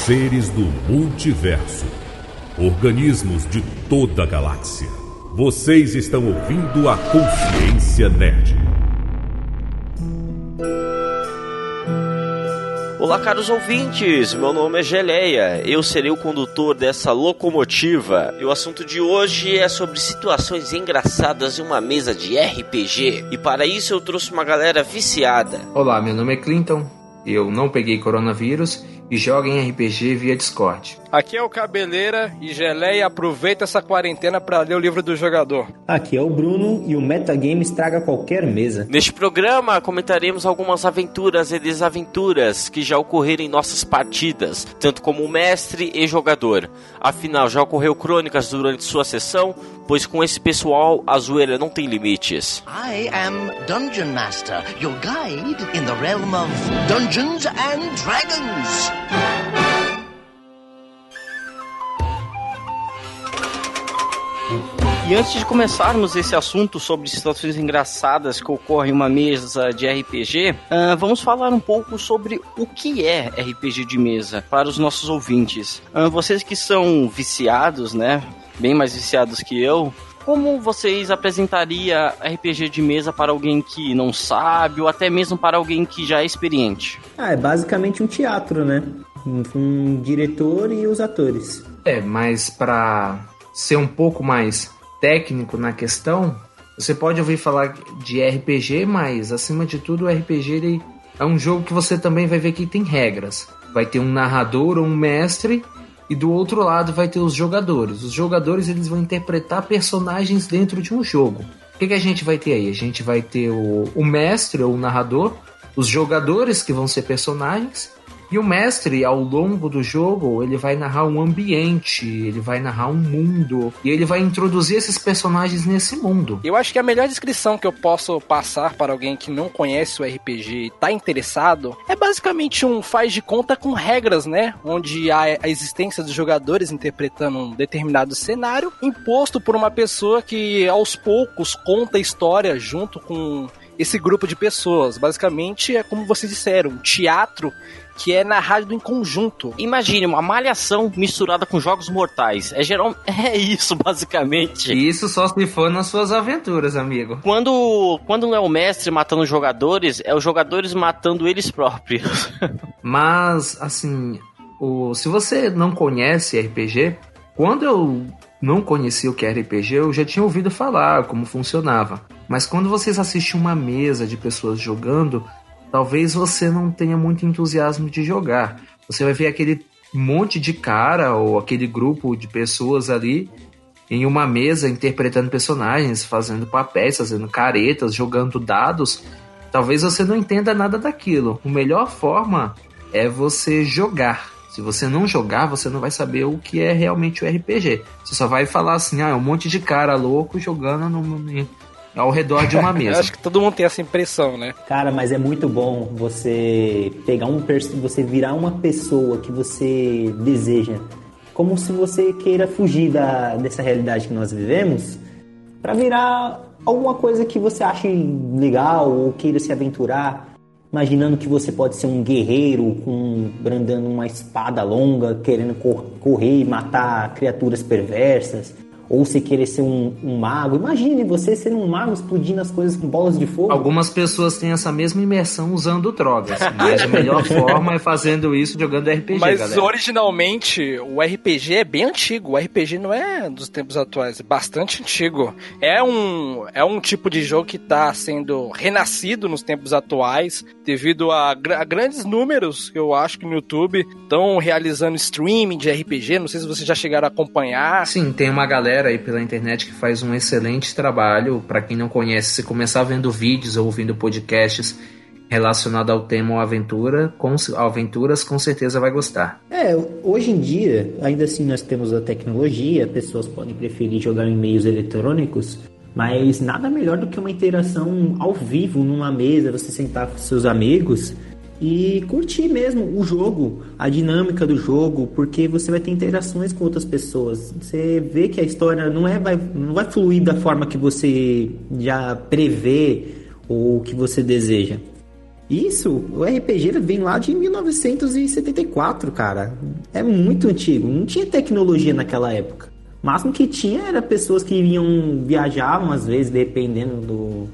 seres do multiverso, organismos de toda a galáxia. Vocês estão ouvindo a Consciência Nerd. Olá, caros ouvintes. Meu nome é Geleia. Eu serei o condutor dessa locomotiva. E o assunto de hoje é sobre situações engraçadas em uma mesa de RPG. E para isso eu trouxe uma galera viciada. Olá, meu nome é Clinton. Eu não peguei coronavírus e joga em RPG via Discord. Aqui é o Cabeleira e Geleia aproveita essa quarentena para ler o livro do jogador. Aqui é o Bruno e o Metagame estraga qualquer mesa. Neste programa comentaremos algumas aventuras e desaventuras que já ocorreram em nossas partidas, tanto como mestre e jogador. Afinal, já ocorreu crônicas durante sua sessão, pois com esse pessoal a zoeira não tem limites. I am Dungeon Master, your guide in the realm of Dungeons and Dragons. E antes de começarmos esse assunto sobre situações engraçadas que ocorrem em uma mesa de RPG, uh, vamos falar um pouco sobre o que é RPG de mesa para os nossos ouvintes. Uh, vocês que são viciados, né? Bem mais viciados que eu, como vocês apresentaria RPG de mesa para alguém que não sabe ou até mesmo para alguém que já é experiente? Ah, é basicamente um teatro, né? Um, um diretor e os atores. É, mas para ser um pouco mais técnico na questão, você pode ouvir falar de RPG, mas acima de tudo o RPG é um jogo que você também vai ver que tem regras. Vai ter um narrador ou um mestre e do outro lado vai ter os jogadores. Os jogadores eles vão interpretar personagens dentro de um jogo. O que, que a gente vai ter aí? A gente vai ter o, o mestre ou o narrador, os jogadores que vão ser personagens e o mestre, ao longo do jogo, ele vai narrar um ambiente, ele vai narrar um mundo, e ele vai introduzir esses personagens nesse mundo. Eu acho que a melhor descrição que eu posso passar para alguém que não conhece o RPG e está interessado é basicamente um faz de conta com regras, né? Onde há a existência dos jogadores interpretando um determinado cenário imposto por uma pessoa que aos poucos conta a história junto com esse grupo de pessoas. Basicamente é como vocês disseram, um teatro que é narrado em conjunto. Imagine uma malhação misturada com jogos mortais. É geral, é isso basicamente. Isso só se for nas suas aventuras, amigo. Quando quando não é o mestre matando os jogadores, é os jogadores matando eles próprios. Mas assim, o se você não conhece RPG, quando eu não conhecia o que é RPG, eu já tinha ouvido falar como funcionava. Mas quando vocês assistem uma mesa de pessoas jogando, talvez você não tenha muito entusiasmo de jogar. Você vai ver aquele monte de cara ou aquele grupo de pessoas ali em uma mesa interpretando personagens, fazendo papéis, fazendo caretas, jogando dados. Talvez você não entenda nada daquilo. A melhor forma é você jogar. Se você não jogar, você não vai saber o que é realmente o RPG. Você só vai falar assim, ah, é um monte de cara louco jogando no, ao redor de uma mesa. acho que todo mundo tem essa impressão, né? Cara, mas é muito bom você pegar um você virar uma pessoa que você deseja, como se você queira fugir da, dessa realidade que nós vivemos, para virar alguma coisa que você ache legal ou queira se aventurar. Imaginando que você pode ser um guerreiro com brandando uma espada longa, querendo cor correr e matar criaturas perversas ou se querer ser um, um, mago. Imagine você sendo um mago explodindo as coisas com bolas de fogo. Algumas pessoas têm essa mesma imersão usando drogas, mas a melhor forma é fazendo isso jogando RPG, mas galera. originalmente o RPG é bem antigo. O RPG não é dos tempos atuais, é bastante antigo. É um, é um tipo de jogo que está sendo renascido nos tempos atuais devido a, a grandes números que eu acho que no YouTube estão realizando streaming de RPG. Não sei se vocês já chegaram a acompanhar. Sim, tem uma galera galera aí pela internet que faz um excelente trabalho. Para quem não conhece, se começar vendo vídeos ou ouvindo podcasts relacionados ao tema ou aventura, com, aventuras, com certeza vai gostar. É, hoje em dia, ainda assim nós temos a tecnologia, pessoas podem preferir jogar em meios eletrônicos, mas nada melhor do que uma interação ao vivo numa mesa, você sentar com seus amigos e curtir mesmo o jogo, a dinâmica do jogo, porque você vai ter interações com outras pessoas. Você vê que a história não é vai, não vai fluir da forma que você já prevê ou que você deseja. Isso, o RPG vem lá de 1974, cara. É muito antigo. Não tinha tecnologia naquela época. O máximo que tinha era pessoas que iam viajavam às vezes, dependendo do,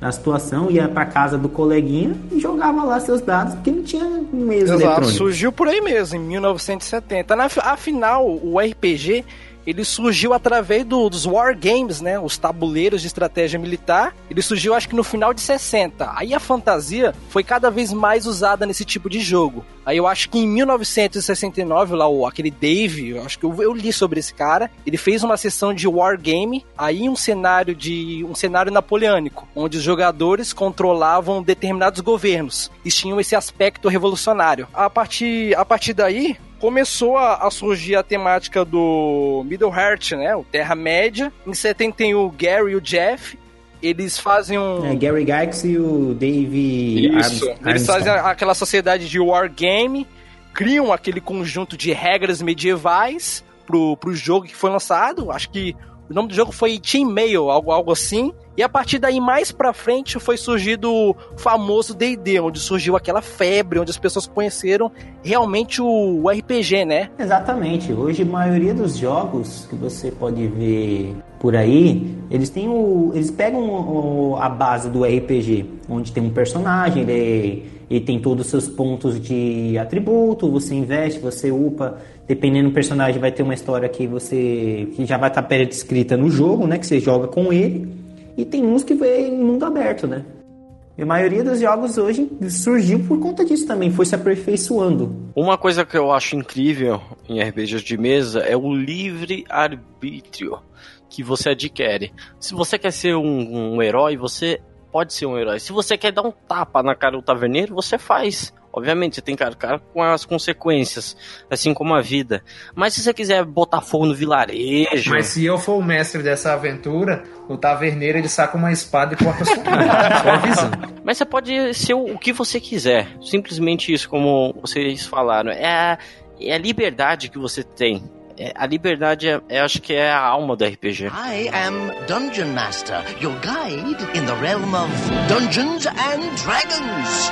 da situação, ia para casa do coleguinha e jogava lá seus dados, porque não tinha meios Exato, eletrônicos. surgiu por aí mesmo, em 1970. Na, afinal, o RPG ele surgiu através do, dos War Games, né? Os tabuleiros de estratégia militar. Ele surgiu, acho que no final de 60. Aí a fantasia foi cada vez mais usada nesse tipo de jogo. Aí eu acho que em 1969, lá o, aquele Dave, eu acho que eu, eu, li sobre esse cara, ele fez uma sessão de War Game, aí um cenário de um cenário napoleônico, onde os jogadores controlavam determinados governos e tinham esse aspecto revolucionário. A partir, a partir daí, começou a, a, surgir a temática do Middle Earth, né? O Terra-média. Em 71, o Gary e o Jeff. Eles fazem um. É, Gary Gygax e o Dave. Isso. Armstrong. Eles fazem aquela sociedade de Wargame, criam aquele conjunto de regras medievais pro, pro jogo que foi lançado. Acho que o nome do jogo foi Team Mail, algo, algo assim. E a partir daí, mais pra frente, foi surgido o famoso D&D, onde surgiu aquela febre, onde as pessoas conheceram realmente o RPG, né? Exatamente. Hoje, a maioria dos jogos que você pode ver por aí, eles têm o... Eles pegam o, a base do RPG, onde tem um personagem, ele, tem todos os seus pontos de atributo, você investe, você upa, dependendo do personagem vai ter uma história que você que já vai estar pré-descrita no jogo, né, que você joga com ele. E tem uns que vem em mundo aberto, né? E a maioria dos jogos hoje surgiu por conta disso também, foi se aperfeiçoando. Uma coisa que eu acho incrível em RPGs de mesa é o livre arbítrio que você adquire. Se você quer ser um, um herói, você pode ser um herói. Se você quer dar um tapa na cara do taverneiro, você faz. Obviamente, você tem que arcar com as consequências, assim como a vida. Mas se você quiser botar fogo no vilarejo. Mas se eu for o mestre dessa aventura, o taverneiro ele saca uma espada e corta sua. Só avisando. Mas você pode ser o que você quiser. Simplesmente isso, como vocês falaram. É a, é a liberdade que você tem. É, a liberdade, é, eu acho que é a alma do RPG. I am Dungeon Master, your guide in the realm of Dungeons and Dragons.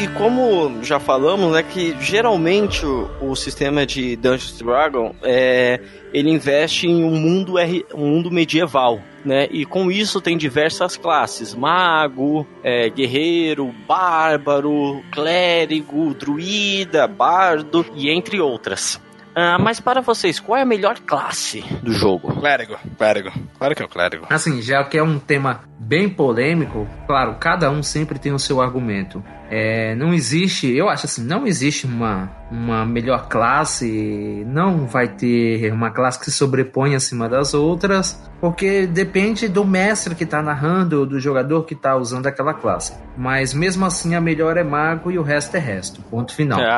E como já falamos, né, que geralmente o, o sistema de Dungeons Dragon é, ele investe em um mundo, R, um mundo medieval, né? E com isso tem diversas classes: mago, é, guerreiro, bárbaro, clérigo, druida, bardo e entre outras. Ah, mas para vocês, qual é a melhor classe do jogo? Clérigo, clérigo. Claro que é o clérigo. Assim, já que é um tema bem polêmico, claro, cada um sempre tem o seu argumento. É, não existe, eu acho assim, não existe uma, uma melhor classe, não vai ter uma classe que se sobrepõe acima das outras, porque depende do mestre que está narrando, do jogador que está usando aquela classe. Mas mesmo assim, a melhor é mago e o resto é resto. Ponto final.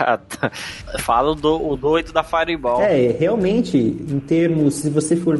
Ah, tá. Fala o, do, o doido da Fireball. É, realmente, em termos, se você for.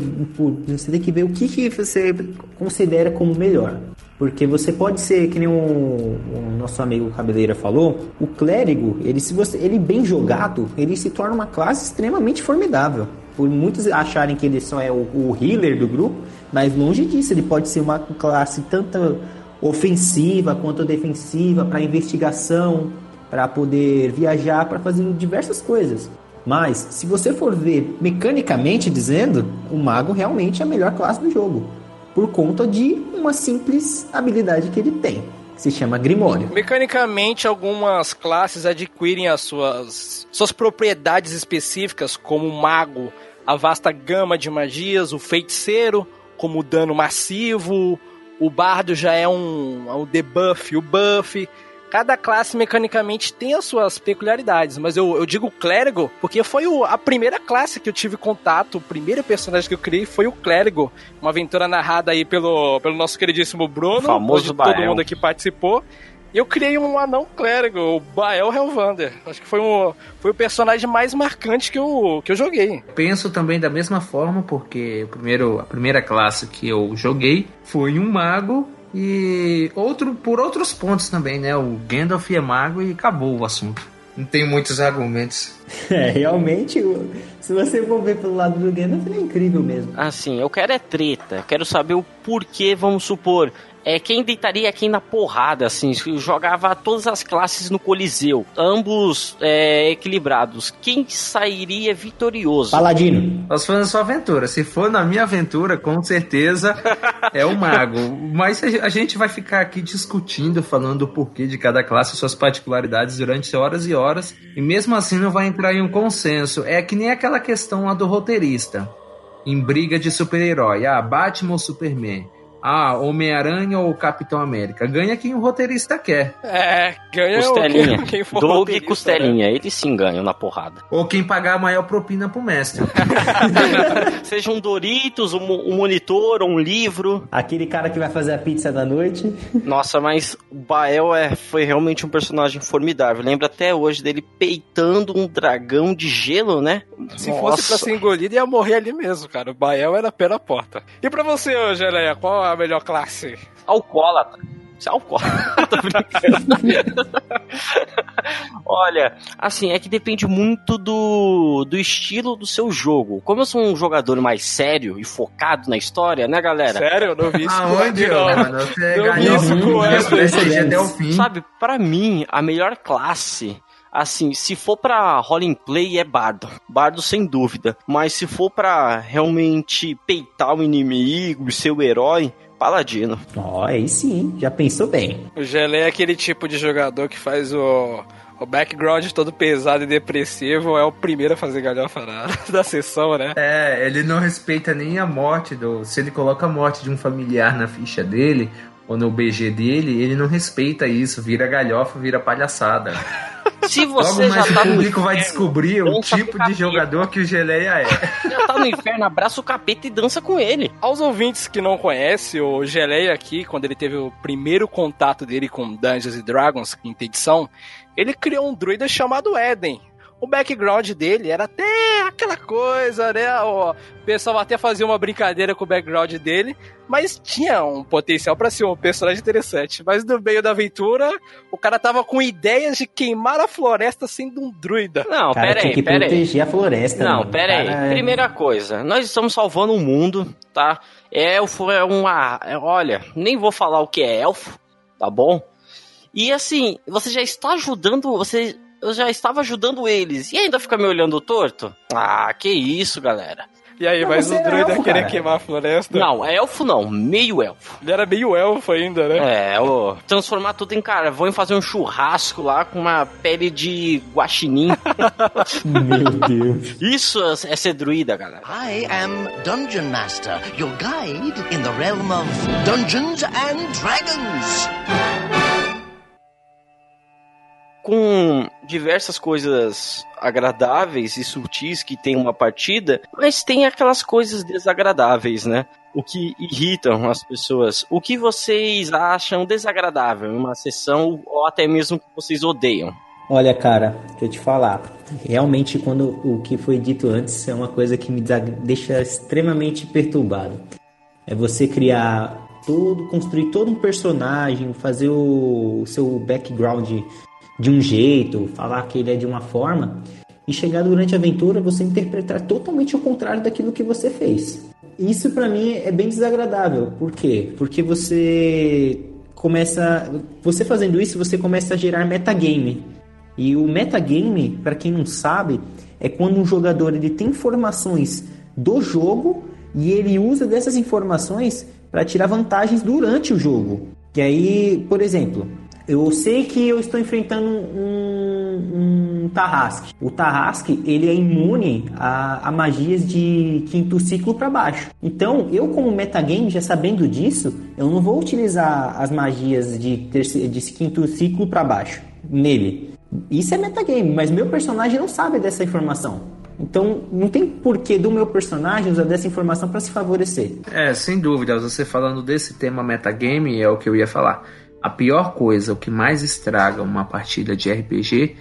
Você tem que ver o que, que você considera como melhor. Porque você pode ser, que nem o, o, nosso amigo Cabeleira falou, o clérigo, ele, se você, ele bem jogado, ele se torna uma classe extremamente formidável. Por muitos acharem que ele só é o, o healer do grupo, mas longe disso, ele pode ser uma classe tanto ofensiva quanto defensiva, para investigação, para poder viajar, para fazer diversas coisas. Mas, se você for ver mecanicamente dizendo, o mago realmente é a melhor classe do jogo por conta de uma simples habilidade que ele tem, que se chama Grimório. Mecanicamente, algumas classes adquirem as suas, suas propriedades específicas, como o mago, a vasta gama de magias, o feiticeiro, como o dano massivo, o bardo já é um, um debuff, o buff cada classe mecanicamente tem as suas peculiaridades, mas eu, eu digo clérigo porque foi o, a primeira classe que eu tive contato, o primeiro personagem que eu criei foi o clérigo, uma aventura narrada aí pelo, pelo nosso queridíssimo Bruno, famoso todo mundo aqui participou. E eu criei um anão clérigo, o Bael Helvander. Acho que foi, um, foi o personagem mais marcante que eu, que eu joguei. Penso também da mesma forma, porque o primeiro, a primeira classe que eu joguei foi um mago e outro por outros pontos também, né? O Gandalf é mago e acabou o assunto. Não tem muitos argumentos. É, realmente, se você for ver pelo lado do Gandalf, ele é incrível mesmo. Assim, eu quero é treta. Quero saber o porquê, vamos supor. É quem deitaria quem na porrada, assim, jogava todas as classes no Coliseu, ambos é, equilibrados. Quem sairia vitorioso? Paladino. Nós fazendo sua aventura. Se for na minha aventura, com certeza é o mago. Mas a gente vai ficar aqui discutindo, falando o porquê de cada classe, suas particularidades durante horas e horas. E mesmo assim não vai entrar em um consenso. É que nem aquela questão lá do roteirista. Em briga de super-herói. Ah, Batman ou Superman? Ah, Homem-Aranha ou Capitão América? Ganha quem o roteirista quer. É, ganha Costelinha. quem, quem for Doug e roteirista, né? Costelinha, eles sim ganham na porrada. Ou quem pagar a maior propina pro mestre. Seja um Doritos, um, um monitor, um livro. Aquele cara que vai fazer a pizza da noite. Nossa, mas o Bael é, foi realmente um personagem formidável. Lembro até hoje dele peitando um dragão de gelo, né? Se fosse pra ser engolido, ia morrer ali mesmo, cara. O Bael era pé na porta. E pra você, ô, Geleia, qual a melhor classe? Alcoólatra. Isso é alcoólatra. Tô brincando. Olha, assim, é que depende muito do, do estilo do seu jogo. Como eu sou um jogador mais sério e focado na história, né, galera? Sério, eu não vi isso com Aonde, mano? Você Eu vi isso com o essa. RPG até o fim. Sabe, pra mim, a melhor classe, assim, se for pra roleplay é bardo. Bardo sem dúvida. Mas se for pra realmente peitar o inimigo, ser o herói, paladino. Ó, aí sim, já pensou bem. O Geleia é aquele tipo de jogador que faz o, o background todo pesado e depressivo, é o primeiro a fazer galhofa na, da sessão, né? É, ele não respeita nem a morte do. Se ele coloca a morte de um familiar na ficha dele, ou no BG dele, ele não respeita isso, vira galhofa, vira palhaçada. Se Logo você já mais tá o público vai descobrir o tipo de jogador que o Geleia é. já tá no inferno, abraça o capeta e dança com ele. Aos ouvintes que não conhecem, o Geleia aqui, quando ele teve o primeiro contato dele com Dungeons and Dragons, quinta edição, ele criou um druida chamado Eden. O background dele era até aquela coisa, né? O pessoal até fazia uma brincadeira com o background dele, mas tinha um potencial pra ser um personagem interessante. Mas no meio da aventura, o cara tava com ideias de queimar a floresta sendo um druida. Não, cara pera aí, que pera aí. proteger a floresta. Não, mano. pera aí. É- Primeira coisa, nós estamos salvando o mundo, tá? Elfo é uma. é- Olha, nem vou falar o que é elfo, tá bom? E assim, você já está ajudando. Você. Eu já estava ajudando eles. E ainda fica me olhando torto? Ah, que isso, galera. E aí, Não, mas o era druida elfo, querer cara. queimar a floresta? Não, elfo não, meio elfo. Ele era meio elfo ainda, né? É, ô, transformar tudo em carvão e fazer um churrasco lá com uma pele de guaxinim. Meu Deus. Isso é ser druida, galera. I am Dungeon Master, your guide in the realm of Dungeons and Dragons. Com diversas coisas agradáveis e sutis que tem uma partida, mas tem aquelas coisas desagradáveis, né? O que irritam as pessoas. O que vocês acham desagradável em uma sessão ou até mesmo que vocês odeiam? Olha, cara, deixa eu te falar. Realmente, quando o que foi dito antes é uma coisa que me deixa extremamente perturbado. É você criar todo, construir todo um personagem, fazer o seu background de um jeito, falar que ele é de uma forma, e chegar durante a aventura você interpretar totalmente o contrário daquilo que você fez. Isso pra mim é bem desagradável. Por quê? Porque você começa, você fazendo isso, você começa a gerar metagame. E o metagame, para quem não sabe, é quando um jogador ele tem informações do jogo e ele usa dessas informações para tirar vantagens durante o jogo. E aí, por exemplo, eu sei que eu estou enfrentando um, um Tarrasque. O Tarrasque, ele é imune a, a magias de quinto ciclo para baixo. Então, eu como metagame, já sabendo disso, eu não vou utilizar as magias de, terceiro, de quinto ciclo para baixo nele. Isso é metagame, mas meu personagem não sabe dessa informação. Então, não tem porquê do meu personagem usar dessa informação para se favorecer. É, sem dúvida, você falando desse tema metagame é o que eu ia falar. A pior coisa, o que mais estraga uma partida de RPG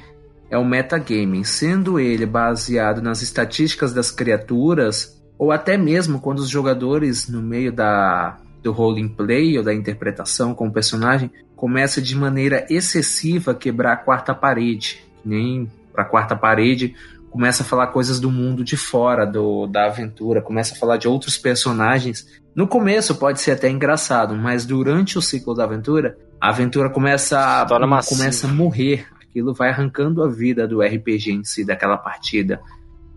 é o metagame, sendo ele baseado nas estatísticas das criaturas, ou até mesmo quando os jogadores, no meio da, do role play ou da interpretação com o personagem, começa de maneira excessiva a quebrar a quarta parede, nem para a quarta parede começa a falar coisas do mundo de fora do, da aventura, começa a falar de outros personagens. No começo pode ser até engraçado, mas durante o ciclo da aventura, a aventura começa a, começa a morrer. Aquilo vai arrancando a vida do RPG em si, daquela partida.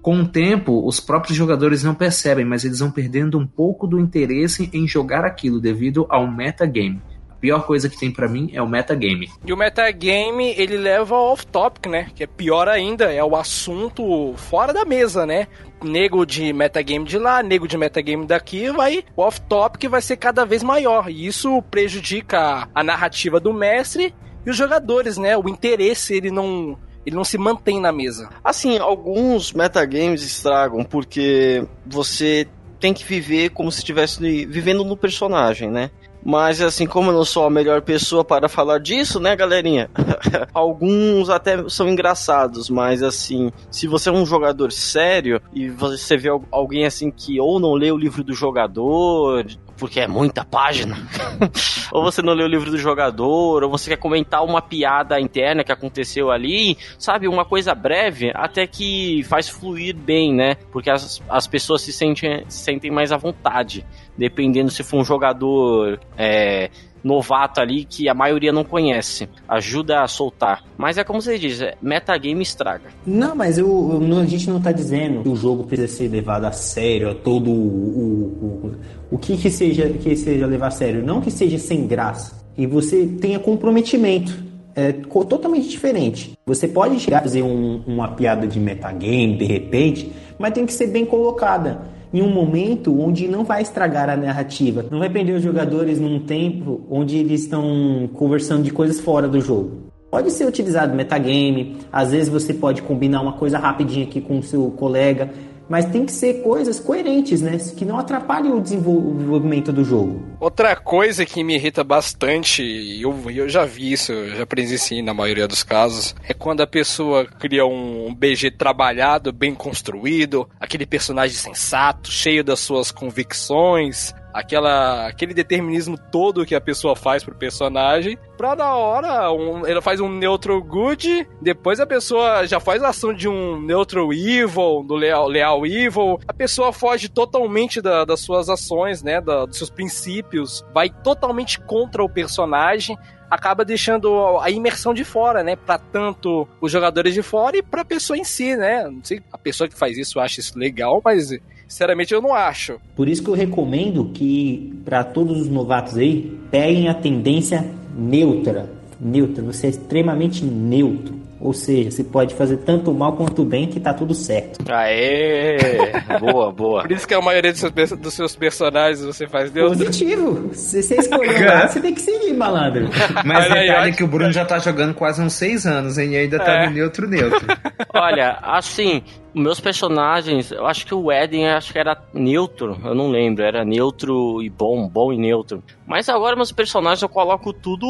Com o tempo, os próprios jogadores não percebem, mas eles vão perdendo um pouco do interesse em jogar aquilo devido ao metagame pior coisa que tem para mim é o metagame. E o metagame, ele leva ao off-topic, né? Que é pior ainda, é o assunto fora da mesa, né? Nego de metagame de lá, nego de metagame daqui, vai o off-topic vai ser cada vez maior. E isso prejudica a narrativa do mestre e os jogadores, né? O interesse, ele não ele não se mantém na mesa. Assim, alguns metagames estragam porque você tem que viver como se estivesse vivendo no personagem, né? Mas assim, como eu não sou a melhor pessoa para falar disso, né, galerinha? Alguns até são engraçados, mas assim, se você é um jogador sério e você vê alguém assim que ou não lê o livro do jogador, porque é muita página, ou você não lê o livro do jogador, ou você quer comentar uma piada interna que aconteceu ali, sabe? Uma coisa breve, até que faz fluir bem, né? Porque as, as pessoas se sentem, se sentem mais à vontade, dependendo se for um jogador. É, novato ali que a maioria não conhece. Ajuda a soltar. Mas é como você diz, é, metagame estraga. Não, mas eu, eu, a gente não está dizendo que o jogo precisa ser levado a sério, todo o, o, o, o que, que seja que seja levar a sério. Não que seja sem graça. E você tenha comprometimento. É totalmente diferente. Você pode chegar a fazer um, uma piada de metagame de repente, mas tem que ser bem colocada em um momento onde não vai estragar a narrativa, não vai prender os jogadores num tempo onde eles estão conversando de coisas fora do jogo. Pode ser utilizado metagame, às vezes você pode combinar uma coisa rapidinha aqui com o seu colega, mas tem que ser coisas coerentes, né? Que não atrapalhem o desenvolvimento do jogo. Outra coisa que me irrita bastante, e eu, eu já vi isso, eu já presenciei na maioria dos casos, é quando a pessoa cria um BG trabalhado, bem construído, aquele personagem sensato, cheio das suas convicções, aquela aquele determinismo todo que a pessoa faz pro personagem, pra na hora um, ele faz um neutral good, depois a pessoa já faz a ação de um neutral evil, do leal, leal evil, a pessoa foge totalmente da, das suas ações, né, da, dos seus princípios, vai totalmente contra o personagem, acaba deixando a imersão de fora, né? Para tanto os jogadores de fora e para a pessoa em si, né? Não sei, a pessoa que faz isso acha isso legal, mas Sinceramente, eu não acho. Por isso que eu recomendo que, para todos os novatos aí, peguem a tendência neutra. Neutra, você é extremamente neutro. Ou seja, você pode fazer tanto mal quanto bem que tá tudo certo. Aê! boa, boa. Por isso que a maioria dos seus, dos seus personagens você faz neutro. Positivo. Se você escolheu lá, você tem que seguir, malandro. Mas detalhe é que o Bruno já tá jogando quase uns seis anos, hein? E ainda tá é. no neutro neutro. Olha, assim, meus personagens, eu acho que o Eden acho que era neutro, eu não lembro, era neutro e bom, bom e neutro. Mas agora meus personagens eu coloco tudo,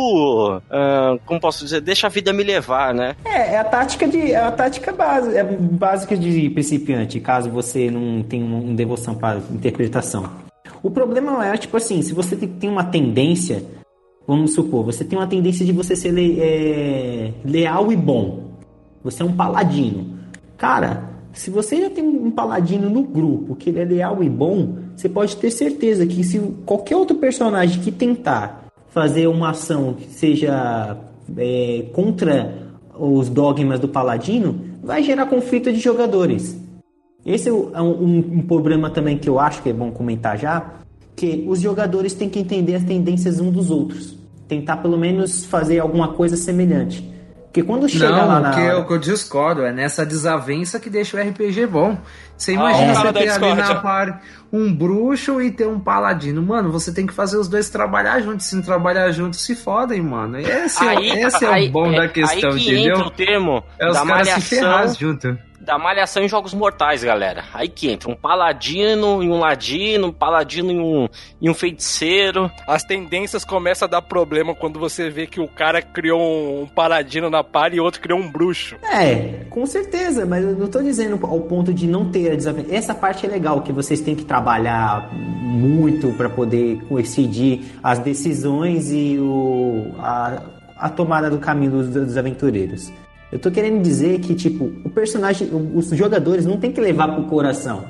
uh, como posso dizer, deixa a vida me levar, né? É, é a tática de, é a tática base, é básica de principiante, caso você não tenha uma devoção para interpretação. O problema é, tipo assim, se você tem uma tendência, vamos supor, você tem uma tendência de você ser le, é, leal e bom. Você é um paladino. Cara, se você já tem um paladino no grupo que ele é leal e bom, você pode ter certeza que se qualquer outro personagem que tentar fazer uma ação que seja é, contra os dogmas do paladino, vai gerar conflito de jogadores. Esse é um, um, um problema também que eu acho que é bom comentar já, que os jogadores têm que entender as tendências um dos outros, tentar pelo menos fazer alguma coisa semelhante. Porque quando chega não, lá na. O que, eu, que eu discordo é nessa desavença que deixa o RPG bom. Você imagina ah, você ter ali na par um bruxo e ter um paladino. Mano, você tem que fazer os dois trabalhar juntos. Se não trabalhar juntos, se fodem, mano. Esse, aí, é, esse é o bom é, da questão, aí que entendeu? Entra o termo é os caras se ferrar junto da malhação em jogos mortais, galera. Aí que entra um paladino e um ladino, um paladino e um, e um feiticeiro. As tendências começam a dar problema quando você vê que o cara criou um, paladino na par e outro criou um bruxo. É, com certeza, mas eu não tô dizendo ao ponto de não ter a desavença. Essa parte é legal, que vocês têm que trabalhar muito para poder coincidir as decisões e o, a, a tomada do caminho dos, dos aventureiros. Eu tô querendo dizer que, tipo, o personagem, os jogadores não tem que levar pro coração.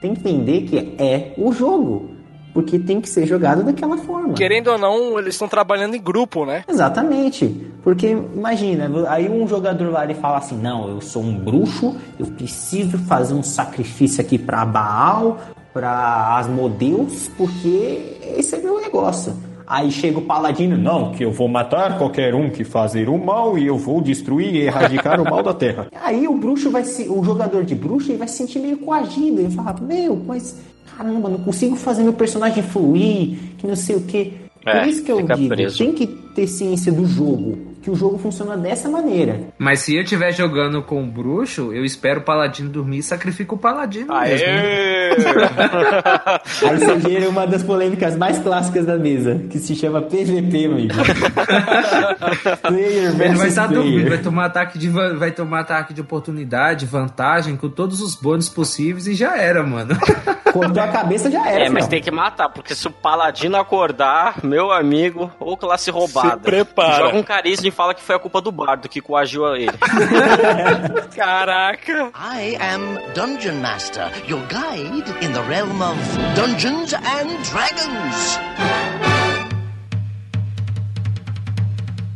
Tem que entender que é o jogo. Porque tem que ser jogado daquela forma. Querendo ou não, eles estão trabalhando em grupo, né? Exatamente. Porque imagina, aí um jogador lá ele fala assim: "Não, eu sou um bruxo, eu preciso fazer um sacrifício aqui para Baal, para Asmodeus, porque esse é meu negócio". Aí chega o paladino, não, que eu vou matar qualquer um que fazer o mal e eu vou destruir e erradicar o mal da terra. Aí o bruxo vai se, o jogador de bruxo ele vai se sentir meio coagido, ele fala: "Meu, mas caramba, não consigo fazer meu personagem fluir, que não sei o que. Por É, isso que eu digo, preso. tem que ter ciência do jogo, que o jogo funciona dessa maneira. Mas se eu estiver jogando com o bruxo, eu espero o paladino dormir e sacrifico o paladino mesmo. Aê! Aí você gera uma das polêmicas mais clássicas da mesa, que se chama PVP, amigo. player Ele vai estar dormindo, vai player. tomar ataque de vai tomar ataque de oportunidade, vantagem, com todos os bônus possíveis e já era, mano. Cortou a cabeça já era. É, mas tem que matar, porque se o paladino acordar, meu amigo, ou classe roubada. Se prepara. Joga um carisma e fala que foi a culpa do bardo que coagiu a ele. Caraca! I am Dungeon Master, your guide in the realm of Dungeons and Dragons.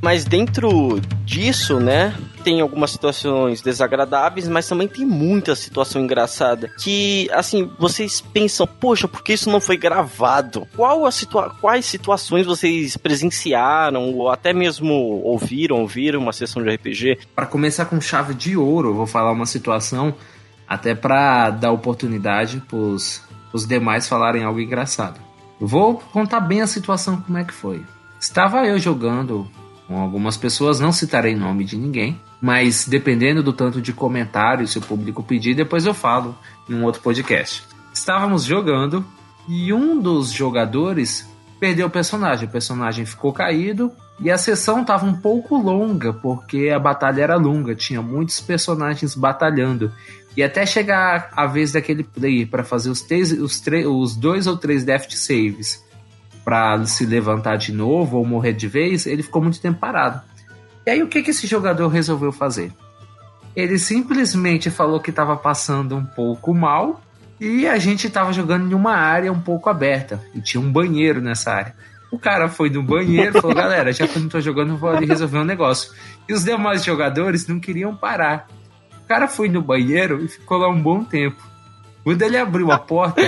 Mas dentro disso, né, tem algumas situações desagradáveis, mas também tem muita situação engraçada. Que, assim, vocês pensam, poxa, por que isso não foi gravado? Qual a situa quais situações vocês presenciaram, ou até mesmo ouviram, ouviram uma sessão de RPG? Pra começar com chave de ouro, vou falar uma situação até pra dar oportunidade pros os demais falarem algo engraçado. Vou contar bem a situação como é que foi. Estava eu jogando com algumas pessoas, não citarei nome de ninguém, mas dependendo do tanto de comentários se o público pedir, depois eu falo em um outro podcast. Estávamos jogando e um dos jogadores perdeu o personagem. O personagem ficou caído e a sessão estava um pouco longa, porque a batalha era longa, tinha muitos personagens batalhando. E até chegar a vez daquele player para fazer os, os, os dois ou três death saves para se levantar de novo ou morrer de vez, ele ficou muito tempo parado. E aí o que, que esse jogador resolveu fazer? Ele simplesmente falou que estava passando um pouco mal e a gente estava jogando em uma área um pouco aberta e tinha um banheiro nessa área. O cara foi no banheiro e falou: Galera, já que eu não tô jogando, vou ali resolver um negócio. E os demais jogadores não queriam parar. O cara foi no banheiro e ficou lá um bom tempo. Quando ele abriu a porta,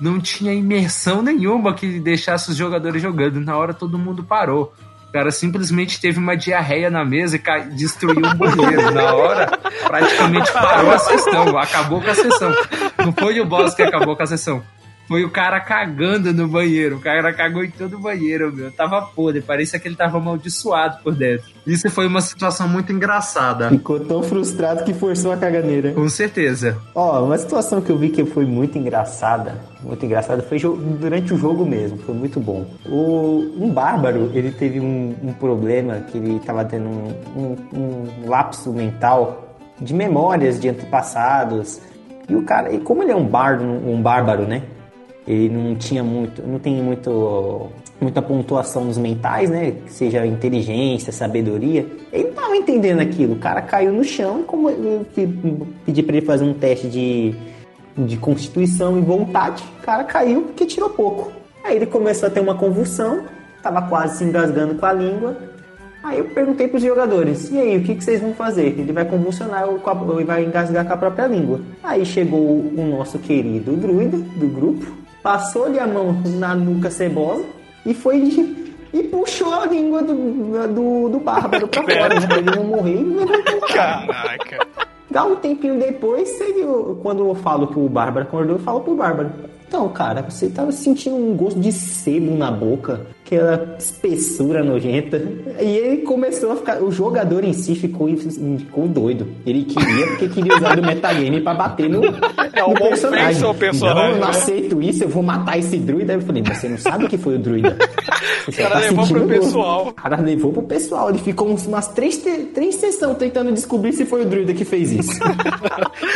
não tinha imersão nenhuma que deixasse os jogadores jogando. Na hora todo mundo parou. O cara simplesmente teve uma diarreia na mesa e cai- destruiu o banheiro. Na hora, praticamente parou a sessão, acabou com a sessão. Não foi o boss que acabou com a sessão. Foi o cara cagando no banheiro. O cara cagou em todo o banheiro, meu. Tava podre. Parecia que ele tava amaldiçoado por dentro. Isso foi uma situação muito engraçada. Ficou tão frustrado que forçou a caganeira. Com certeza. Ó, uma situação que eu vi que foi muito engraçada, muito engraçada, foi durante o jogo mesmo, foi muito bom. O, um bárbaro, ele teve um, um problema, que ele tava tendo um, um- um lapso mental de memórias de antepassados. E o cara, e como ele é um bardo, um bárbaro, né? Ele não tinha muito, não tem muito muita pontuação nos mentais, né? Seja inteligência, sabedoria. Ele não tava entendendo aquilo. O cara caiu no chão e como eu pe- pedi para ele fazer um teste de de constituição e vontade, o cara caiu porque tirou pouco. Aí ele começou a ter uma convulsão, tava quase se engasgando com a língua. Aí eu perguntei pros jogadores, e aí, o que, que vocês vão fazer? Ele vai convulsionar ou vai engasgar com a própria língua. Aí chegou o nosso querido druida do grupo, passou-lhe a mão na nuca cebosa e foi de- e puxou a língua do, do, do bárbaro pra fora? Pra ele não morrer e levantou. Caraca! Dá um tempinho depois, ele, quando eu falo que o Bárbaro acordou, eu falo pro Bárbaro. Então, cara, você tava sentindo um gosto de sebo na boca, aquela espessura nojenta. E ele começou a ficar. O jogador em si ficou, ficou doido. Ele queria, porque queria usar o metagame pra bater no, É no uma personagem. ao personagem, Não, eu não né? aceito isso, eu vou matar esse druida. Aí eu falei, você não sabe o que foi o druida. Você O cara levou sentindo pro pessoal. O cara levou pro pessoal. Ele ficou umas três, três sessões tentando descobrir se foi o druida que fez isso.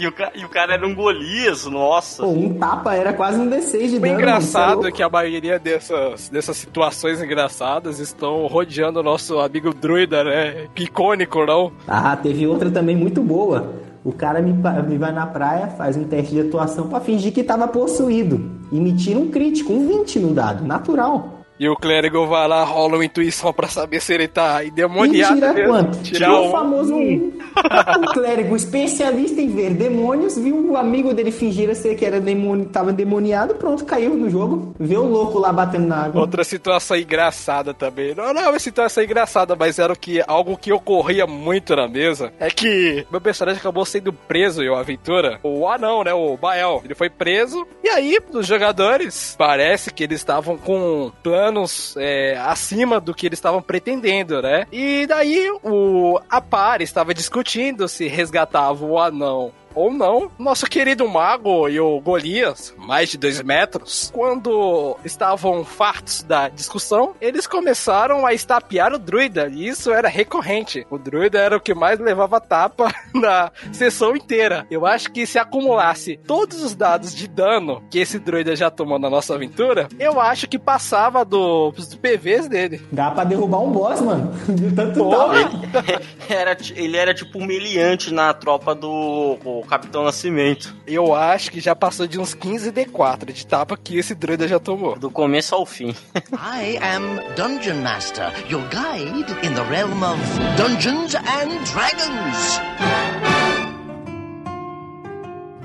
E o, e o cara era um Golias, nossa. Pô, um tapa era quase um D6 de O dano. engraçado é que a maioria dessas, dessas situações situações engraçadas estão rodeando o nosso amigo druida, né? Icônico, não? Ah, teve outra também muito boa. O cara me, me vai na praia, faz um teste de atuação pra fingir que tava possuído. E me tira um crítico, um 20 no dado, natural. E o clérigo vai lá, rola uma intuição pra saber se ele tá endemoniado. E tira mesmo. quanto? Tira Tira o um. famoso um. o clérigo especialista em ver demônios, viu o amigo dele fingir ser que era demônio, tava endemoniado, pronto, caiu no jogo. Vê o louco lá batendo na água. Outra situação engraçada também. Não, não é uma situação engraçada, mas era o que, algo que ocorria muito na mesa. É que meu personagem acabou sendo preso em uma aventura. O anão, né? O Bael. Ele foi preso. E aí, os jogadores, parece que eles estavam com planos é, acima do que eles estavam pretendendo, né? E daí o a par estava discutindo se resgatava o anão ou não, nosso querido mago e o Golias, mais de dois metros, quando estavam fartos da discussão, eles começaram a estapear o druida, e isso era recorrente. O druida era o que mais levava tapa na sessão inteira. Eu acho que se acumulasse todos os dados de dano que esse druida já tomou na nossa aventura, eu acho que passava do- dos PVs dele. Dá pra derrubar um boss, mano. De tanto Pô, tapa. Era, ele era tipo humilhante na tropa do o Capitão Nascimento. Eu acho que já passou de uns 15 D4 de tapa que esse druida já tomou. Do começo ao fim. I am Dungeon Master, your guide in the realm of Dungeons and Dragons.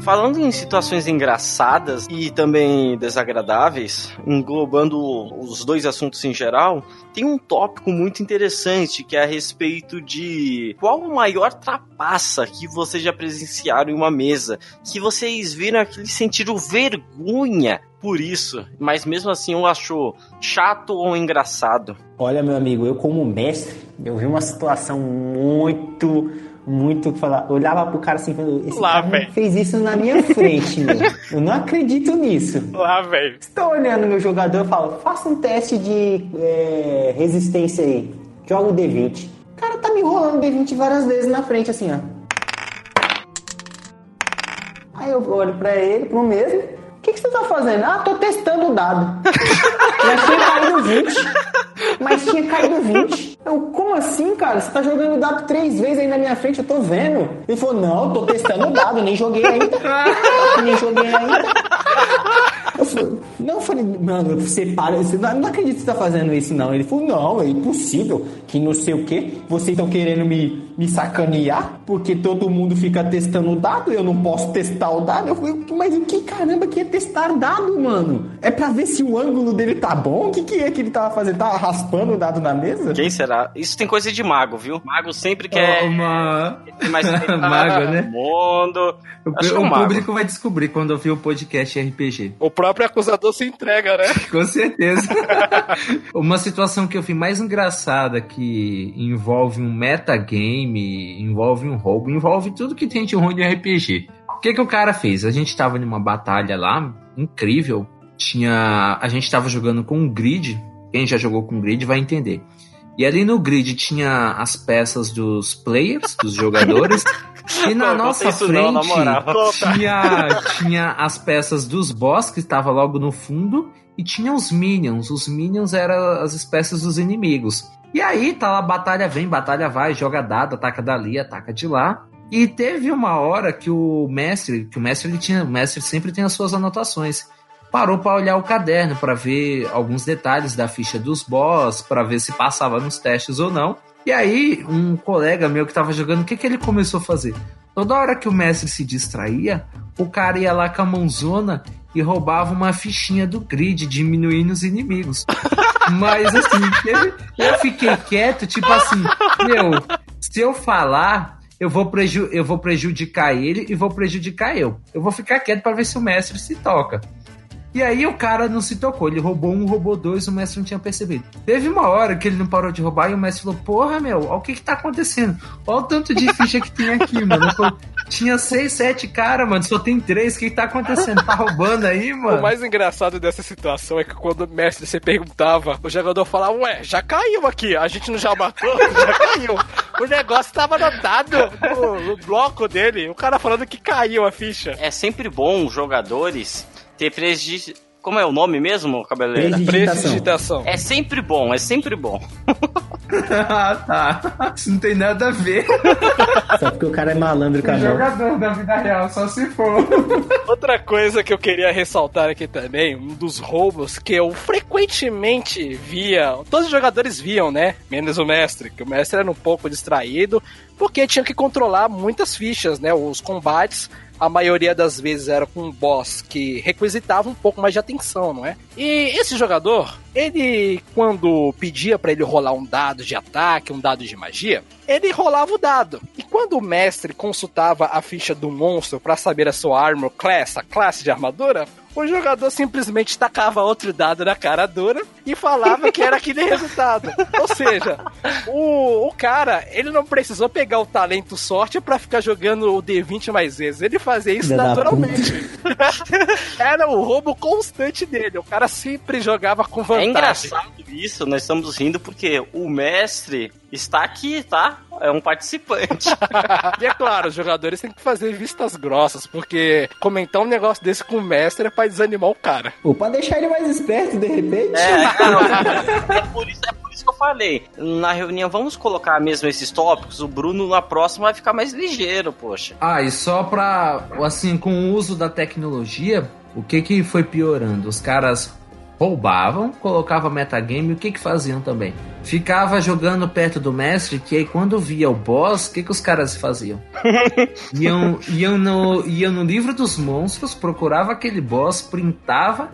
Falando em situações engraçadas e também desagradáveis, englobando os dois assuntos em geral, tem um tópico muito interessante que é a respeito de qual a maior trapaça que vocês já presenciaram em uma mesa, que vocês viram aquele sentiram vergonha por isso, mas mesmo assim eu acho chato ou engraçado. Olha, meu amigo, eu como mestre, eu vi uma situação muito, muito falar. Olhava pro cara assim, esse Lá, cara fez isso na minha frente, meu. Eu não acredito nisso. Lá, velho. Estou olhando meu jogador e falo, faça um teste de é, resistência aí. Joga o D20. O cara tá me enrolando o D20 várias vezes na frente, assim, ó. Aí eu olho pra ele, pro mesmo. O que, que você tá fazendo? Ah, tô testando o dado. Mas tinha caído 20. Mas tinha caído 20. Eu, como assim, cara? Você tá jogando o dado três vezes aí na minha frente, eu tô vendo. Ele falou, não, tô testando o dado, nem joguei ainda. nem joguei ainda. Eu falei, não, eu falei, mano, você para, você não, não acredito que você tá fazendo isso, não. Ele falou, não, é impossível, que não sei o que, vocês estão querendo me, me sacanear, porque todo mundo fica testando o dado, eu não posso testar o dado. Eu falei, mas o que caramba que é testar dado, mano? É pra ver se o ângulo dele tá bom? O que, que é que ele tava fazendo? Tava raspando o dado na mesa? Quem será? Isso tem coisa de mago, viu? Mago sempre quer Uma... ter mais Mago, né? mundo. O, o mago. público vai descobrir quando ouvir o podcast RPG. O próprio acusador se entrega, né? Com certeza. Uma situação que eu vi mais engraçada que envolve um metagame, envolve um roubo, envolve tudo que tem de ruim de RPG. O que que o cara fez? A gente tava numa batalha lá, incrível. Tinha. A gente tava jogando com um grid. Quem já jogou com grid vai entender. E ali no grid tinha as peças dos players, dos jogadores. E na Não, nossa frente não, tinha, tinha as peças dos boss que estava logo no fundo e tinha os minions. Os minions eram as espécies dos inimigos. E aí tá lá, batalha vem, batalha vai, joga dado, ataca dali, ataca de lá. E teve uma hora que o mestre, que o mestre ele tinha, o mestre sempre tem as suas anotações. Parou para olhar o caderno para ver alguns detalhes da ficha dos boss, para ver se passava nos testes ou não. E aí, um colega meu que tava jogando, o que, que ele começou a fazer? Toda hora que o mestre se distraía, o cara ia lá com a mãozona e roubava uma fichinha do grid, diminuindo os inimigos. Mas assim, eu, fiquei quieto, tipo assim, meu, se eu falar, eu vou, preju eu vou prejudicar ele e vou prejudicar eu. Eu vou ficar quieto para ver se o mestre se toca. E aí o cara não se tocou, ele roubou um, roubou dois, o mestre não tinha percebido. Teve uma hora que ele não parou de roubar e o mestre falou: Porra, meu, olha o que que tá acontecendo? Olha o tanto de ficha que tem aqui, mano. Eu tinha seis, sete caras, mano, só tem três, o que que tá acontecendo? Tá roubando aí, mano? O mais engraçado dessa situação é que quando o mestre você perguntava, o jogador falava, ué, já caiu aqui, a gente não já matou? Já caiu. O negócio tava anotado no, no bloco dele, o cara falando que caiu a ficha. É sempre bom os jogadores ter pregi- Como é o nome mesmo, cabeleira? Prestidigitação. É sempre bom, é sempre bom. ah, tá. Isso não tem nada a ver Só porque o cara é malandro com a com mão. jogador da vida real, só se for. Outra coisa que eu queria ressaltar aqui também, um dos roubos que eu frequentemente via, todos os jogadores viam, né? Menos o mestre, que o mestre era um pouco distraído, porque tinha que controlar muitas fichas, né? Os combates, a maioria das vezes era com um boss que requisitava um pouco mais de atenção, não é? E esse jogador, ele quando pedia pra ele rolar um dado de ataque, um dado de magia, ele rolava o dado. E quando o mestre consultava a ficha do monstro pra saber a sua armor class, a classe de armadura, o jogador simplesmente tacava outro dado na cara dura e falava que era aquele resultado. Ou seja, o, o cara, ele não precisou pegar o talento sorte pra ficar jogando o D20 mais vezes. Ele fazia isso naturalmente. era o roubo constante dele. O cara sempre jogava com É vantagem. engraçado isso, nós estamos rindo porque o mestre está aqui, tá? É um participante. e é claro, os jogadores têm que fazer vistas grossas, porque comentar um negócio desse com o mestre é pra desanimar o cara. Ou pra deixar ele mais esperto, de repente. É, não, é, por isso, é por isso que eu falei. Na reunião, vamos colocar mesmo esses tópicos. O Bruno na próxima vai ficar mais ligeiro, poxa. Ah, e só pra, assim, com o uso da tecnologia, o que que foi piorando? Os caras roubavam, colocava metagame, o que que faziam também? Ficava jogando perto do mestre, que aí quando via o boss, o que que os caras faziam? iam, iam, no, iam no livro dos monstros, procurava aquele boss, printava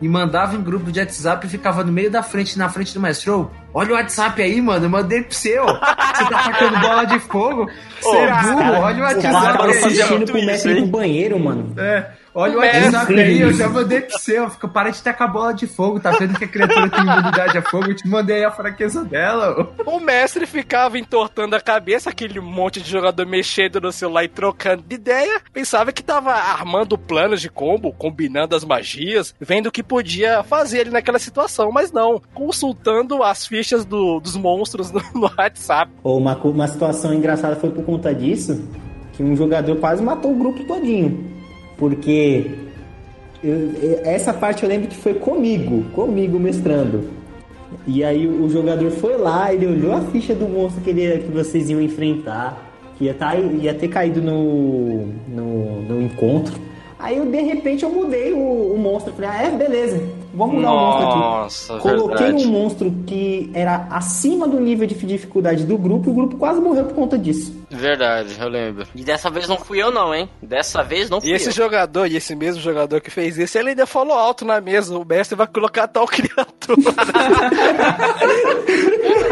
e mandava em grupo de WhatsApp e ficava no meio da frente, na frente do mestre. Ô, olha o WhatsApp aí, mano, eu mandei pro seu. Você tá tacando bola de fogo? Você é burro, olha o O WhatsApp cara tava eu fazia assistindo pro mestre isso, pro banheiro, mano. É, olha o O mestre. WhatsApp aí, eu já mandei pro seu. Fica, para de tacar bola de fogo, tá vendo que a criatura tem imunidade a fogo? Eu te mandei a fraqueza dela. ô. O mestre ficava entortando a cabeça, aquele monte de jogador mexendo no celular e trocando de ideia. Pensava que tava armando planos de combo, combinando as magias, vendo o que podia fazer ali naquela situação. Mas não, consultando as fichas do- dos monstros no, no WhatsApp. Ou uma, uma situação engraçada foi por conta disso, que um jogador quase matou o grupo todinho. Porque eu- essa parte eu lembro que foi comigo, comigo mestrando. E aí o, jogador foi lá, ele olhou a ficha do monstro que, ele, que vocês iam enfrentar, que ia, tá, ia ter caído no, no, no encontro. Aí eu, de repente eu mudei o, o monstro. Falei, ah, é, beleza, vamos mudar o monstro aqui. Nossa, Coloquei verdade. um monstro que era acima do nível de dificuldade do grupo e o grupo quase morreu por conta disso. Verdade, eu lembro. E dessa vez não fui eu não, hein? Dessa vez não fui E esse eu. jogador, e esse mesmo jogador que fez isso, ele ainda falou alto na mesa: o mestre vai colocar tal criatura.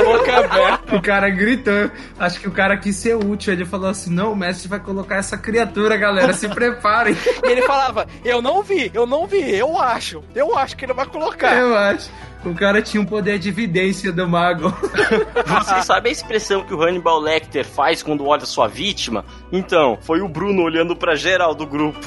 Boca aberta. O cara gritou. Acho que o cara quis ser útil. Ele falou assim: não, o mestre vai colocar essa criatura, galera. Se preparem. E ele falava: Eu não vi, eu não vi, eu acho. Eu acho que ele vai colocar. Eu acho. O cara tinha um poder de evidência do mago. Você sabe a expressão que o Hannibal Lecter faz quando olha sua vítima? Então, foi o Bruno olhando pra geral do grupo.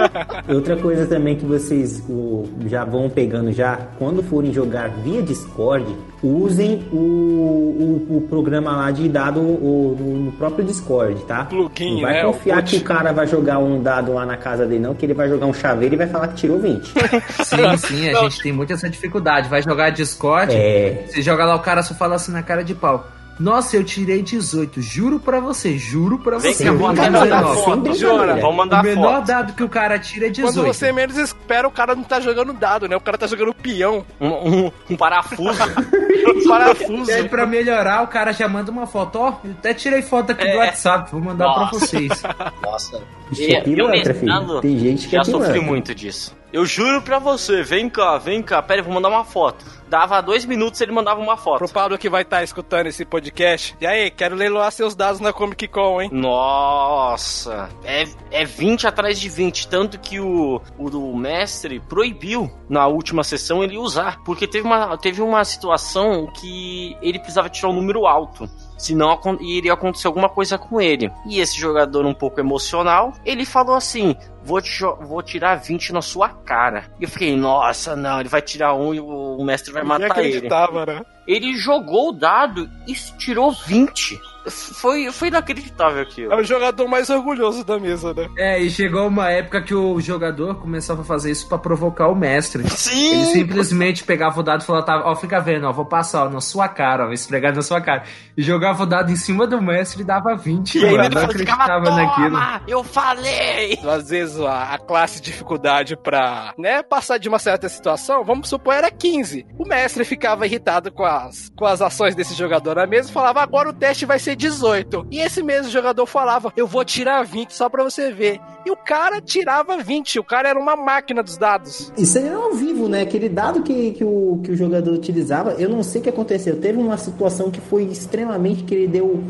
Outra coisa também que vocês o, já vão pegando já, quando forem jogar via Discord, usem o, o, o programa lá de dado o- no, no próprio Discord, tá? Plugin, não vai né, confiar que o cara vai jogar um dado lá na casa dele, não, que ele vai jogar um chaveiro e vai falar que tirou 20. Sim, sim, a gente tem muita essa dificuldade. Vai jogar Discord, É. você joga lá, o cara só fala assim na cara de pau. Nossa, eu tirei 18, juro pra você, juro pra Vem você. cá, Eu vou vou até mandar mandar sem 19. foto. Jura, vamos O mandar menor foto. dado que o cara tira é 18. Quando você menos espera, o cara não tá jogando dado, né? O cara tá jogando peão, Um, um- um parafuso. um parafuso. E aí, pra melhorar, o cara já manda uma foto. Ó, eu até tirei foto aqui do É. WhatsApp, vou mandar pra Nossa. vocês. Nossa. Isso E- é pilantra, eu filho. Tem gente que já é sofri muito disso. Eu juro pra você, vem cá, vem cá. Pera, vou mandar uma foto. Dava dois minutos ele mandava uma foto. Pro Pablo que vai estar escutando esse podcast. E aí, quero leiloar seus dados na Comic Con, hein? Nossa, é, é 20 atrás de 20. Tanto que o, o, do mestre proibiu na última sessão ele usar. Porque teve uma, teve uma situação que ele precisava tirar um número alto. Senão iria acontecer alguma coisa com ele. E esse jogador um pouco emocional, ele falou assim: vou, te, vou tirar 20 na sua cara. E eu fiquei, nossa, não, ele vai tirar um e o, o mestre vai matar ele. acreditava, né? Ele jogou o dado e tirou 20. Foi, foi inacreditável aquilo. É o jogador mais orgulhoso da mesa, né? É, e chegou uma época que o jogador começava a fazer isso pra provocar o mestre. Sim! Ele simplesmente pegava o dado e falava, ó, fica vendo, ó, vou passar ó, na sua cara, ó, vou esfregar na sua cara. E jogava o dado em cima do mestre e dava 20, E aí mano. ele Não ficava, acreditava naquilo. eu falei! Às vezes a, a classe de dificuldade pra, né, passar de uma certa situação, vamos supor, era 15. O mestre ficava irritado com as, com as ações desse jogador na mesa e falava, agora o teste vai ser 18. E esse mesmo jogador falava, eu vou tirar 20 só pra você ver. E o cara tirava 20, o cara era uma máquina dos dados. Isso aí era ao vivo, né? Aquele dado que, que, o, que o jogador utilizava, eu não sei o que aconteceu. Teve uma situação que foi extremamente que ele deu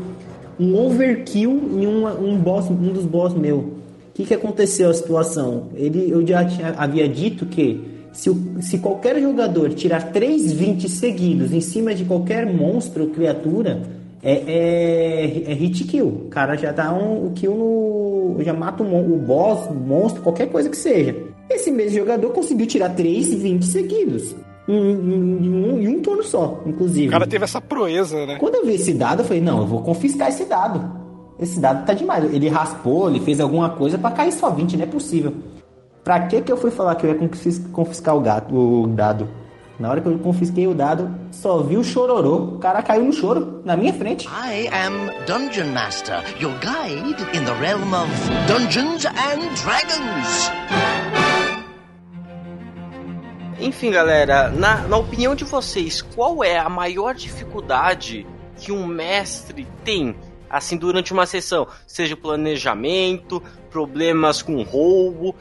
um overkill em uma, um, boss, um dos boss meu. O que, que aconteceu a situação? Ele, eu já tinha, havia dito que se, se qualquer jogador tirar 3 20 seguidos em cima de qualquer monstro ou criatura, é, é, é hit kill. O cara já dá um, o kill no. Já mata o, o boss, o monstro, qualquer coisa que seja. Esse mesmo jogador conseguiu tirar 3 20 seguidos. Em, em um, em um turno só, inclusive. O cara teve essa proeza, né? Quando eu vi esse dado, eu falei, não, eu vou confiscar esse dado. Esse dado tá demais. Ele raspou, ele fez alguma coisa pra cair só 20, não é possível. Pra que que eu fui falar que eu ia confis- confiscar o, gato, o dado? Na hora que eu confisquei o dado, só vi o chororô. O cara caiu no choro, na minha frente. I am Dungeon Master, your guide in the realm of Dungeons and Dragons. Enfim, galera, na, na opinião de vocês, qual é a maior dificuldade que um mestre tem, assim, durante uma sessão? Seja planejamento, problemas com roubo.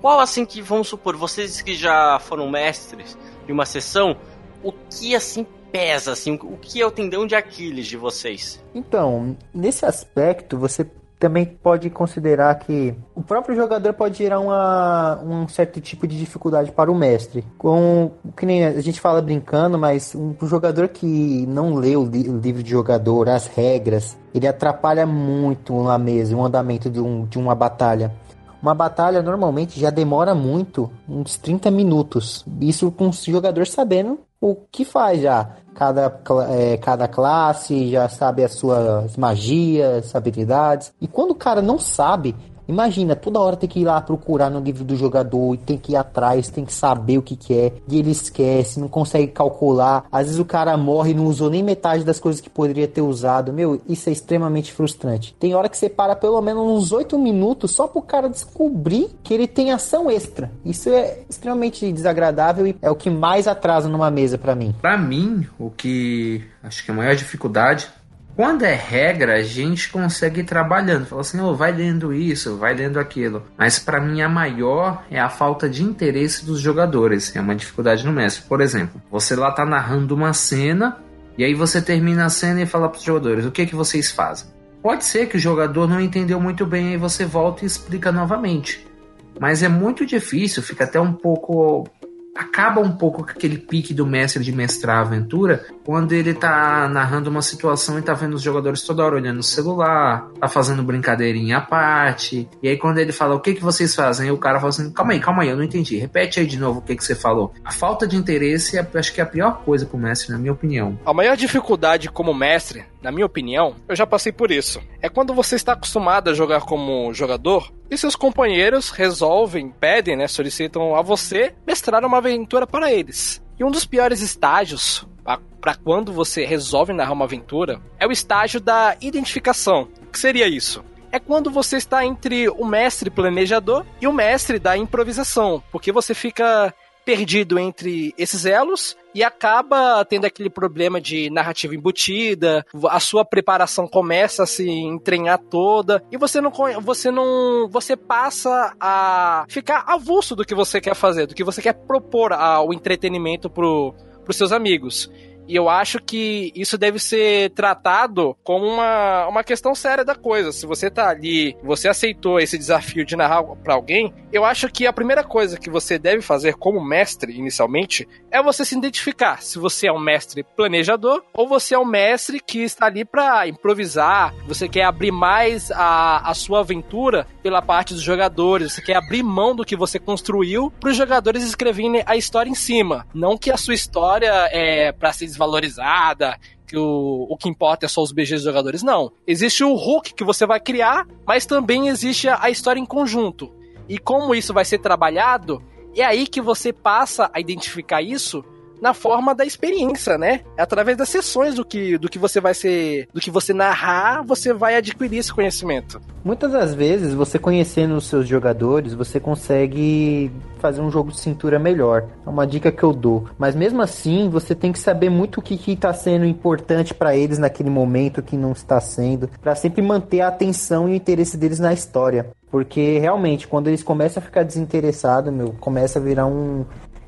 Qual, assim, que, vamos supor, vocês que já foram mestres de uma sessão, o que, assim, pesa, assim, o que é o tendão de Aquiles de vocês? Então, nesse aspecto, você também pode considerar que o próprio jogador pode gerar uma, um certo tipo de dificuldade para o mestre. Com que nem a gente fala brincando, mas um jogador que não lê o, li- o livro de jogador, as regras, ele atrapalha muito na mesa, o andamento de, um, de uma batalha. Uma batalha normalmente já demora muito, uns 30 minutos. Isso com o jogador sabendo o que faz já. Cada, é, cada classe já sabe as suas magias, habilidades. E quando o cara não sabe, imagina, toda hora tem que ir lá procurar no livro do jogador e tem que ir atrás, tem que saber o que, que é. E ele esquece, não consegue calcular. Às vezes o cara morre e não usou nem metade das coisas que poderia ter usado. Meu, isso é extremamente frustrante. Tem hora que você para pelo menos uns 8 minutos só pro cara descobrir que ele tem ação extra. Isso é extremamente desagradável e é o que mais atrasa numa mesa pra mim. Pra mim, o que acho que é a maior dificuldade, quando é regra, a gente consegue ir trabalhando. Fala assim, oh, vai lendo isso, vai lendo aquilo. Mas pra mim a maior é a falta de interesse dos jogadores. É uma dificuldade no mestre. Por exemplo, você lá tá narrando uma cena e aí você termina a cena e fala pros jogadores, o que que vocês fazem? Pode ser que o jogador não entendeu muito bem e você volta e explica novamente. Mas é muito difícil, fica até um pouco acaba um pouco aquele pique do mestre de mestrar a aventura quando ele tá narrando uma situação e tá vendo os jogadores toda hora olhando o celular, tá fazendo brincadeirinha à parte. E aí quando ele fala o que que vocês fazem, o cara fala assim: "Calma aí, calma aí, eu não entendi. Repete aí de novo o que que você falou". A falta de interesse é, acho que é a pior coisa pro mestre, na minha opinião. A maior dificuldade como mestre, na minha opinião, eu já passei por isso. É quando você está acostumado a jogar como jogador e seus companheiros resolvem, pedem, né, solicitam a você mestrar uma aventura para eles. E um dos piores estágios para quando você resolve narrar uma aventura é o estágio da identificação. O que seria isso? É quando você está entre o mestre planejador e o mestre da improvisação, porque você fica perdido entre esses elos e acaba tendo aquele problema de narrativa embutida, a sua preparação começa a se entranhar toda e você não você não você passa a ficar avulso do que você quer fazer, do que você quer propor ao entretenimento pro pros seus amigos. E eu acho que isso deve ser tratado como uma, uma questão séria da coisa. Se você tá ali, você aceitou esse desafio de narrar para alguém, eu acho que a primeira coisa que você deve fazer como mestre, inicialmente, é você se identificar se você é um mestre planejador ou você é um mestre que está ali para improvisar, você quer abrir mais a, a sua aventura pela parte dos jogadores, você quer abrir mão do que você construiu para os jogadores escreverem a história em cima. Não que a sua história é para ser desvalorizada, que o, o que importa é só os BGs dos jogadores. Não. Existe o hook que você vai criar, mas também existe a, a história em conjunto. E como isso vai ser trabalhado, é aí que você passa a identificar isso na forma da experiência, né? É através das sessões do que, do que você vai ser, do que você narrar, você vai adquirir esse conhecimento. Muitas das vezes, você conhecendo os seus jogadores, você consegue fazer um jogo de cintura melhor. É uma dica que eu dou. Mas mesmo assim, você tem que saber muito o que está sendo importante para eles naquele momento, o que não está sendo, para sempre manter a atenção e o interesse deles na história. Porque realmente, quando eles começam a ficar desinteressados, meu, começa a virar um,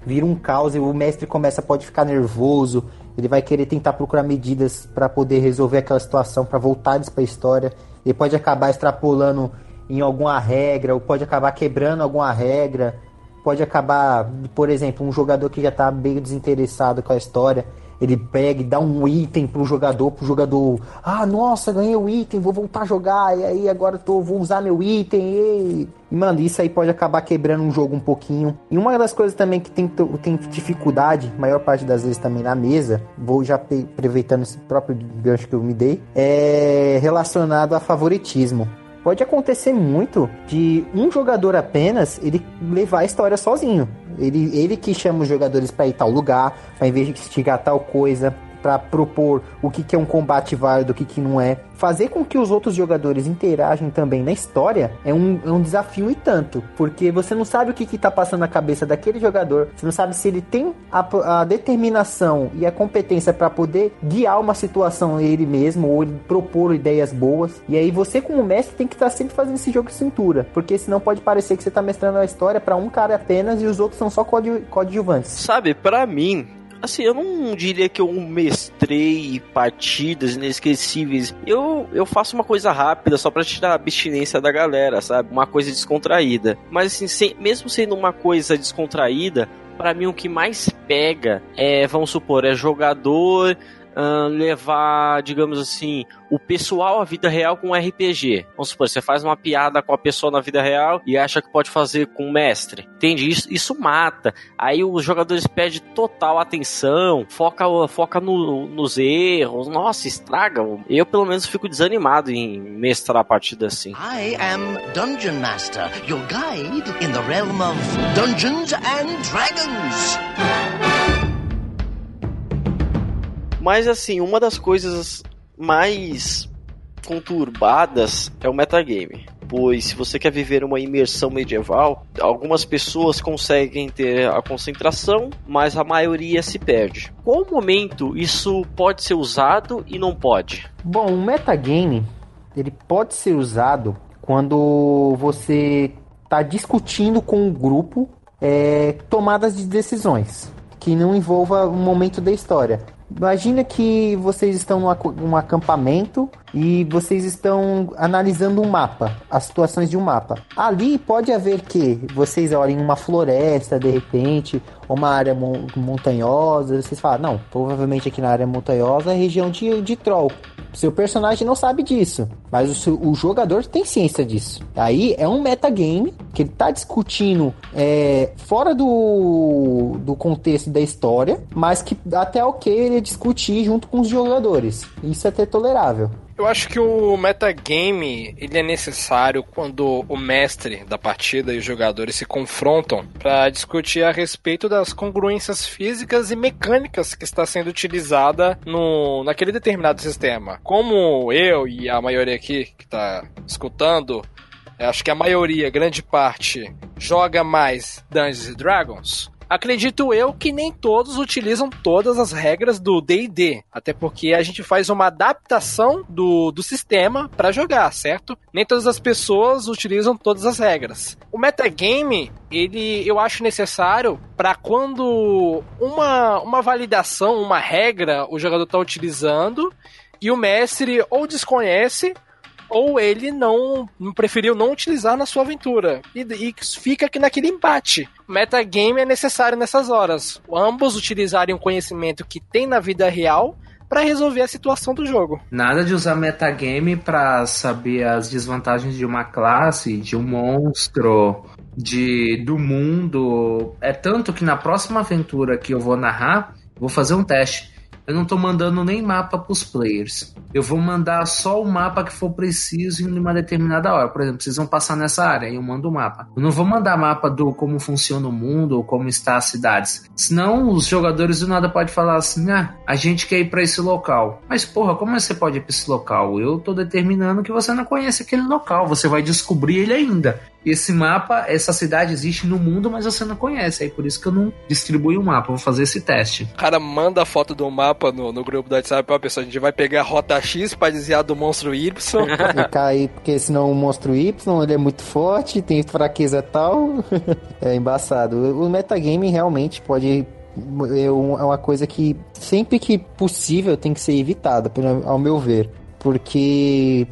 vira um caos e o mestre começa pode ficar nervoso, ele vai querer tentar procurar medidas para poder resolver aquela situação, para voltar eles para a história. Ele pode acabar extrapolando em alguma regra, ou pode acabar quebrando alguma regra, pode acabar, por exemplo, um jogador que já está meio desinteressado com a história, ele pega e dá um item pro jogador, pro jogador, ah, nossa, ganhei o item, vou voltar a jogar, e aí agora tô, vou usar meu item, e... e mano, isso aí pode acabar quebrando um jogo um pouquinho. E uma das coisas também que tem, tem dificuldade, maior parte das vezes também na mesa, vou já aproveitando esse próprio gancho que eu me dei, é relacionado a favoritismo pode acontecer muito de um jogador apenas ele levar a história sozinho. Ele, ele que chama os jogadores para ir tal lugar, para instigar tal coisa, para propor o que, que é um combate válido, o que, que não é. Fazer com que os outros jogadores interagem também na história é um, é um desafio e tanto, porque você não sabe o que está passando na cabeça daquele jogador, você não sabe se ele tem a, a determinação e a competência para poder guiar uma situação ele mesmo ou ele propor ideias boas. E aí você, como mestre, tem que estar tá sempre fazendo esse jogo de cintura, porque senão pode parecer que você está mestrando a história para um cara apenas e os outros são só coadjuvantes. Sabe, para mim, Assim, eu não diria que eu mestrei partidas inesquecíveis. Eu, eu faço uma coisa rápida só pra tirar a abstinência da galera, sabe? Uma coisa descontraída. Mas assim, sem, mesmo sendo uma coisa descontraída, para mim o que mais pega é, vamos supor, é jogador uh, levar, digamos assim, o pessoal à vida real com RPG. Vamos supor, você faz uma piada com a pessoa na vida real e acha que pode fazer com o mestre. Entende? Isso, isso mata. Aí os jogadores pedem total atenção, foca, foca no, nos erros. Nossa, estraga. Eu, pelo menos, fico desanimado em mestrar a partida assim. I am Dungeon Master, your guide in the realm of Dungeons and Dragons. Mas assim, uma das coisas mais conturbadas é o metagame. Pois se você quer viver uma imersão medieval, algumas pessoas conseguem ter a concentração, mas a maioria se perde. Qual momento isso pode ser usado e não pode? Bom, o metagame ele pode ser usado quando você está discutindo com um grupo é, tomadas de decisões que não envolva um momento da história. Imagina que vocês estão num acampamento e vocês estão analisando um mapa, as situações de um mapa. Ali pode haver que vocês olhem uma floresta de repente, uma área montanhosa, vocês falam, não, provavelmente aqui na área montanhosa é região de, de troll. Seu personagem não sabe disso, mas o, seu, o jogador tem ciência disso. Aí é um metagame que ele tá discutindo é, fora do, do contexto da história, mas que até ok ele discutir junto com os jogadores. Isso é até tolerável. Eu acho que o metagame ele é necessário quando o mestre da partida e os jogadores se confrontam para discutir a respeito das congruências físicas e mecânicas que está sendo utilizada no naquele determinado sistema. Como eu e a maioria aqui que está escutando acho que a maioria, grande parte, joga mais Dungeons Dragons Acredito eu que nem todos utilizam todas as regras do D&D, até porque a gente faz uma adaptação do, do sistema para jogar, certo? Nem todas as pessoas utilizam todas as regras. O metagame, ele eu acho necessário para quando uma, uma validação, uma regra o jogador está utilizando e o mestre ou desconhece ou ele não preferiu não utilizar na sua aventura. E, e fica aqui naquele embate. Metagame é necessário nessas horas. Ambos utilizarem o conhecimento que tem na vida real para resolver a situação do jogo. Nada de usar metagame para saber as desvantagens de uma classe, de um monstro, de do mundo. É tanto que na próxima aventura que eu vou narrar, vou fazer um teste eu não estou mandando nem mapa para os players. Eu vou mandar só o mapa que for preciso em uma determinada hora. Por exemplo, vocês vão passar nessa área eu mando o mapa. Eu não vou mandar mapa do como funciona o mundo ou como está as cidades. Senão os jogadores do nada podem falar assim: ah, a gente quer ir para esse local. Mas porra, como você pode ir para esse local? Eu estou determinando que você não conhece aquele local. Você vai descobrir ele ainda esse mapa, essa cidade existe no mundo, mas você não conhece. Aí por isso que eu não distribuí o mapa, vou fazer esse teste. O cara manda a foto do mapa no, no grupo do WhatsApp pra pessoa, a gente vai pegar a rota X pra desviar do monstro Y. e cair, porque senão o monstro Y ele é muito forte, tem fraqueza tal. é embaçado. O metagame realmente pode é uma coisa que sempre que possível tem que ser evitada, ao meu ver. Porque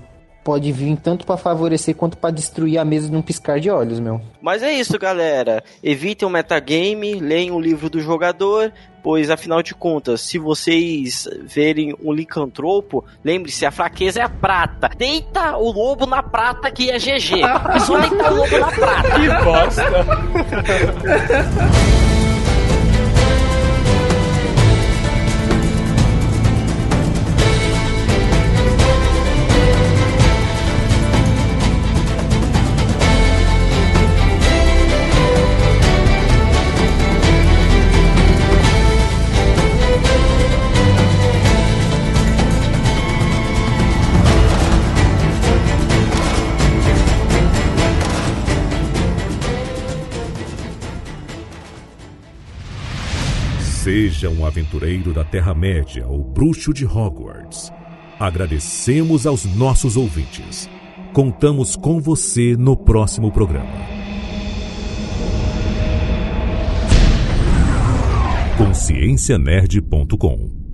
pode vir tanto para favorecer quanto para destruir a mesa num piscar de olhos, meu. Mas é isso, galera. Evitem o metagame, leiam o livro do jogador, pois afinal de contas, se vocês verem um licantropo, lembre-se, a fraqueza é a prata. Deita o lobo na prata que é GG. É só deitar o lobo na prata. Que bosta. Seja um aventureiro da Terra-média ou bruxo de Hogwarts. Agradecemos aos nossos ouvintes. Contamos com você no próximo programa. consciencianerd.com